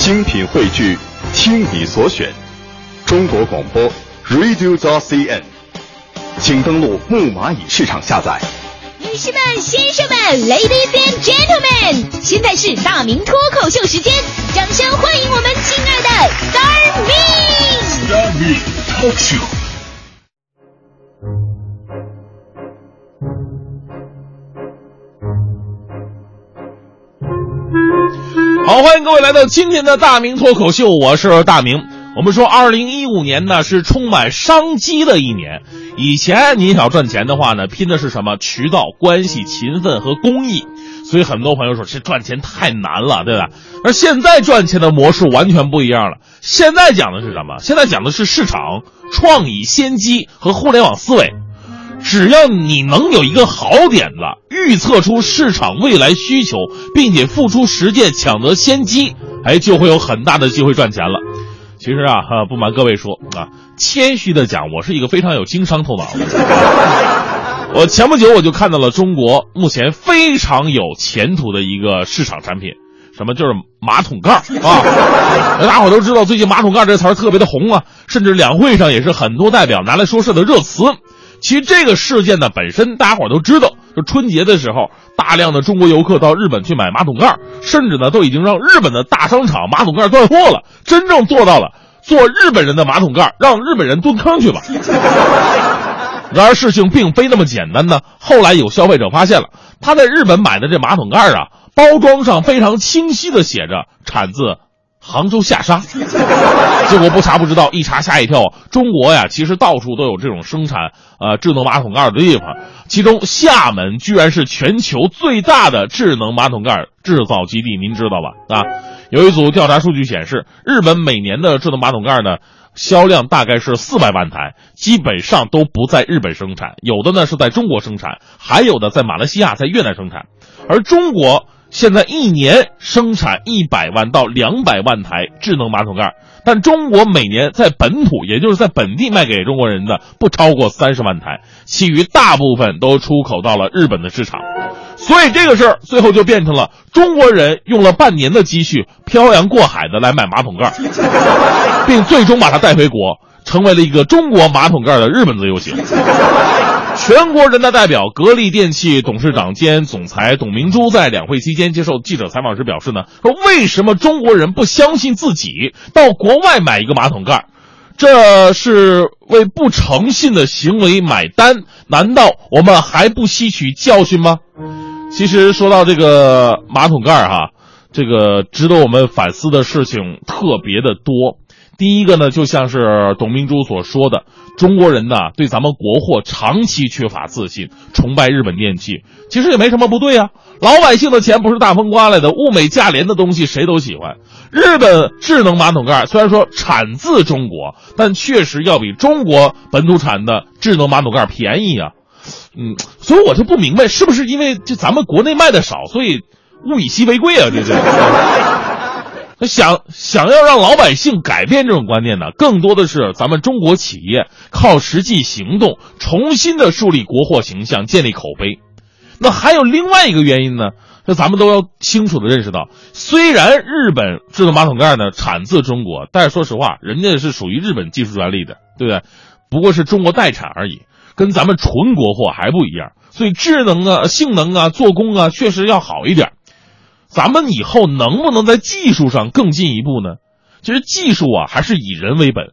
精品汇聚，听你所选，中国广播 Radio t CN，请登录木蚂蚁市场下载。女士们、先生们，ladies and gentlemen，现在是大明脱口秀时间，掌声欢迎我们亲爱的 Star Me。Star Me Talk Show。欢迎各位来到今天的大明脱口秀，我是大明。我们说，二零一五年呢是充满商机的一年。以前您想赚钱的话呢，拼的是什么？渠道、关系、勤奋和公益。所以很多朋友说，这赚钱太难了，对吧？而现在赚钱的模式完全不一样了。现在讲的是什么？现在讲的是市场、创意、先机和互联网思维。只要你能有一个好点子，预测出市场未来需求，并且付出实践，抢得先机，哎，就会有很大的机会赚钱了。其实啊，哈，不瞒各位说啊，谦虚的讲，我是一个非常有经商头脑的。我前不久我就看到了中国目前非常有前途的一个市场产品，什么就是马桶盖啊！大伙都知道，最近马桶盖这词儿特别的红啊，甚至两会上也是很多代表拿来说事的热词。其实这个事件呢本身，大家伙都知道，就春节的时候，大量的中国游客到日本去买马桶盖，甚至呢都已经让日本的大商场马桶盖断货了，真正做到了做日本人的马桶盖，让日本人蹲坑去吧。然而事情并非那么简单呢。后来有消费者发现了，他在日本买的这马桶盖啊，包装上非常清晰的写着产自杭州下沙。结果不查不知道，一查吓一跳。中国呀，其实到处都有这种生产呃智能马桶盖的地方，其中厦门居然是全球最大的智能马桶盖制造基地，您知道吧？啊，有一组调查数据显示，日本每年的智能马桶盖呢。销量大概是四百万台，基本上都不在日本生产，有的呢是在中国生产，还有的在马来西亚、在越南生产。而中国现在一年生产一百万到两百万台智能马桶盖，但中国每年在本土，也就是在本地卖给中国人的不超过三十万台，其余大部分都出口到了日本的市场。所以这个事儿最后就变成了中国人用了半年的积蓄漂洋过海的来买马桶盖，并最终把它带回国，成为了一个中国马桶盖的日本自由行。全国人大代表格力电器董事长兼总裁董明珠在两会期间接受记者采访时表示呢，说为什么中国人不相信自己，到国外买一个马桶盖？这是为不诚信的行为买单？难道我们还不吸取教训吗？其实说到这个马桶盖哈，这个值得我们反思的事情特别的多。第一个呢，就像是董明珠所说的，中国人呢对咱们国货长期缺乏自信，崇拜日本电器，其实也没什么不对啊。老百姓的钱不是大风刮来的，物美价廉的东西谁都喜欢。日本智能马桶盖虽然说产自中国，但确实要比中国本土产的智能马桶盖便宜啊。嗯，所以我就不明白，是不是因为这咱们国内卖的少，所以物以稀为贵啊？这这是。想想要让老百姓改变这种观念呢，更多的是咱们中国企业靠实际行动，重新的树立国货形象，建立口碑。那还有另外一个原因呢，那咱们都要清楚的认识到，虽然日本智能马桶盖呢产自中国，但是说实话，人家是属于日本技术专利的，对不对？不过是中国代产而已，跟咱们纯国货还不一样。所以智能啊、性能啊、做工啊，确实要好一点。咱们以后能不能在技术上更进一步呢？其实技术啊，还是以人为本。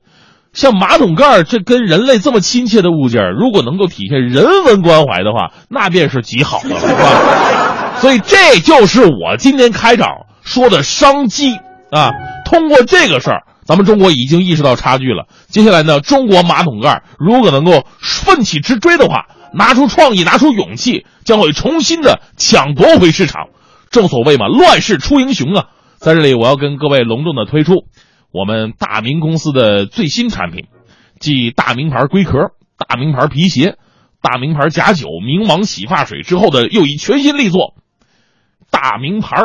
像马桶盖这跟人类这么亲切的物件，如果能够体现人文关怀的话，那便是极好的了，是吧？所以这就是我今天开场说的商机啊。通过这个事儿，咱们中国已经意识到差距了。接下来呢，中国马桶盖如果能够奋起直追的话，拿出创意，拿出勇气，将会重新的抢夺回市场。正所谓嘛，乱世出英雄啊！在这里，我要跟各位隆重的推出我们大明公司的最新产品，继大名牌龟壳、大名牌皮鞋、大名牌假酒、冥王洗发水之后的又一全新力作——大名牌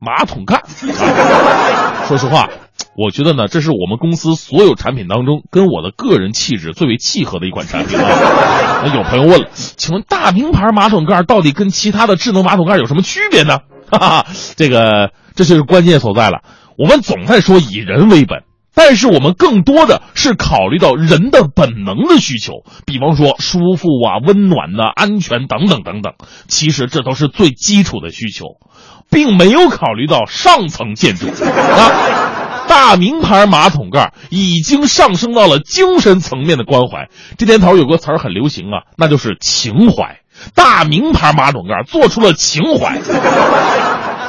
马桶盖。说实话，我觉得呢，这是我们公司所有产品当中跟我的个人气质最为契合的一款产品啊。那有朋友问了，请问大名牌马桶盖到底跟其他的智能马桶盖有什么区别呢？哈哈，这个这就是关键所在了。我们总在说以人为本，但是我们更多的是考虑到人的本能的需求，比方说舒服啊、温暖呐、安全等等等等。其实这都是最基础的需求，并没有考虑到上层建筑啊。大名牌马桶盖已经上升到了精神层面的关怀。这年头有个词儿很流行啊，那就是情怀。大名牌马桶盖做出了情怀。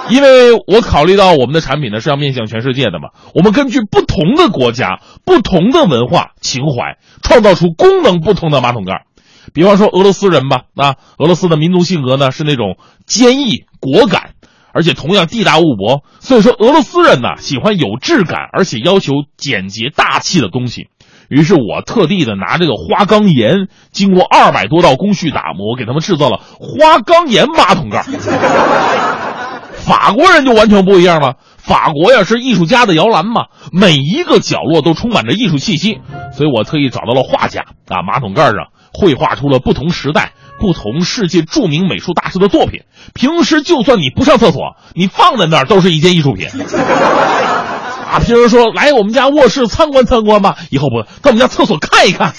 因为我考虑到我们的产品呢是要面向全世界的嘛，我们根据不同的国家、不同的文化情怀，创造出功能不同的马桶盖。比方说俄罗斯人吧，啊，俄罗斯的民族性格呢是那种坚毅果敢，而且同样地大物博，所以说俄罗斯人呢喜欢有质感，而且要求简洁大气的东西。于是我特地的拿这个花岗岩，经过二百多道工序打磨，给他们制造了花岗岩马桶盖。法国人就完全不一样了，法国呀是艺术家的摇篮嘛，每一个角落都充满着艺术气息，所以我特意找到了画家啊，马桶盖上绘画出了不同时代、不同世界著名美术大师的作品。平时就算你不上厕所，你放在那儿都是一件艺术品。啊，平时说来我们家卧室参观参观吧，以后不到我们家厕所看一看。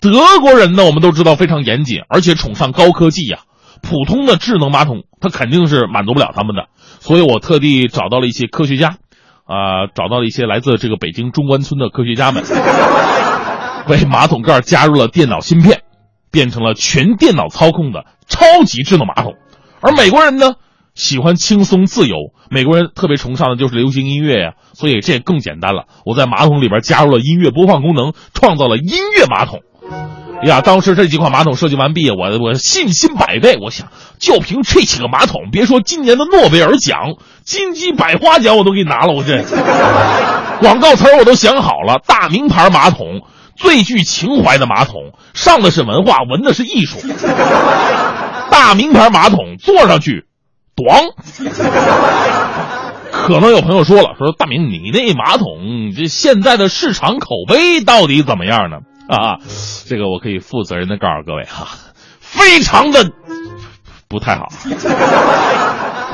德国人呢，我们都知道非常严谨，而且崇尚高科技呀。普通的智能马桶，它肯定是满足不了他们的，所以我特地找到了一些科学家，啊，找到了一些来自这个北京中关村的科学家们，为马桶盖加入了电脑芯片，变成了全电脑操控的超级智能马桶。而美国人呢，喜欢轻松自由，美国人特别崇尚的就是流行音乐呀，所以这更简单了。我在马桶里边加入了音乐播放功能，创造了音乐马桶。呀，当时这几款马桶设计完毕，我我信心百倍。我想，就凭这几个马桶，别说今年的诺贝尔奖、金鸡百花奖，我都给你拿了。我这广告词我都想好了：大名牌马桶，最具情怀的马桶，上的是文化，闻的是艺术。大名牌马桶坐上去，咣。可能有朋友说了，说大明，你那马桶这现在的市场口碑到底怎么样呢？啊，这个我可以负责任的告诉各位哈，非常的不太好。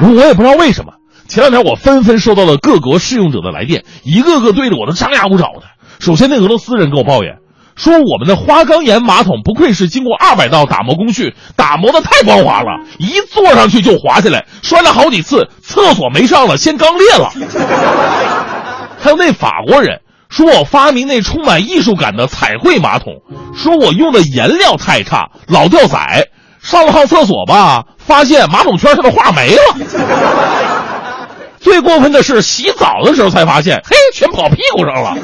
我也不知道为什么，前两天我纷纷收到了各国试用者的来电，一个个对着我都张牙舞爪的。首先，那俄罗斯人跟我抱怨说，我们的花岗岩马桶不愧是经过二百道打磨工序，打磨的太光滑了，一坐上去就滑下来，摔了好几次，厕所没上了，先刚裂了。还有那法国人。说我发明那充满艺术感的彩绘马桶，说我用的颜料太差，老掉色。上了趟厕所吧，发现马桶圈上的画没了。最过分的是洗澡的时候才发现，嘿，全跑屁股上了。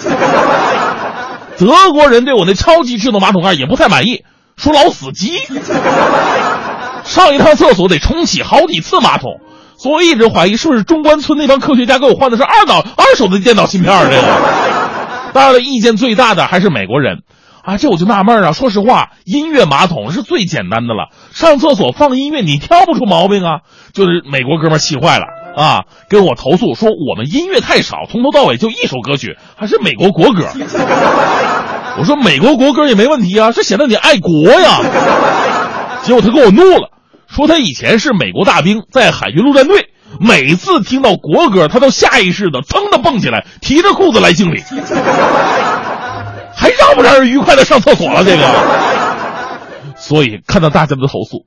德国人对我那超级智能马桶盖也不太满意，说老死机。上一趟厕所得重启好几次马桶，所以我一直怀疑是不是中关村那帮科学家给我换的是二脑二手的电脑芯片这个。当然了，意见最大的还是美国人，啊，这我就纳闷啊。说实话，音乐马桶是最简单的了，上厕所放音乐你挑不出毛病啊。就是美国哥们气坏了啊，跟我投诉说我们音乐太少，从头到尾就一首歌曲，还是美国国歌。我说美国国歌也没问题啊，这显得你爱国呀。结果他给我怒了，说他以前是美国大兵，在海军陆战队。每次听到国歌，他都下意识的噌的蹦起来，提着裤子来敬礼，还让不让人愉快的上厕所了？这个，所以看到大家的投诉，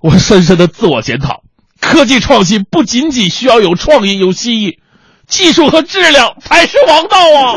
我深深的自我检讨：科技创新不仅仅需要有创意、有新意，技术和质量才是王道啊！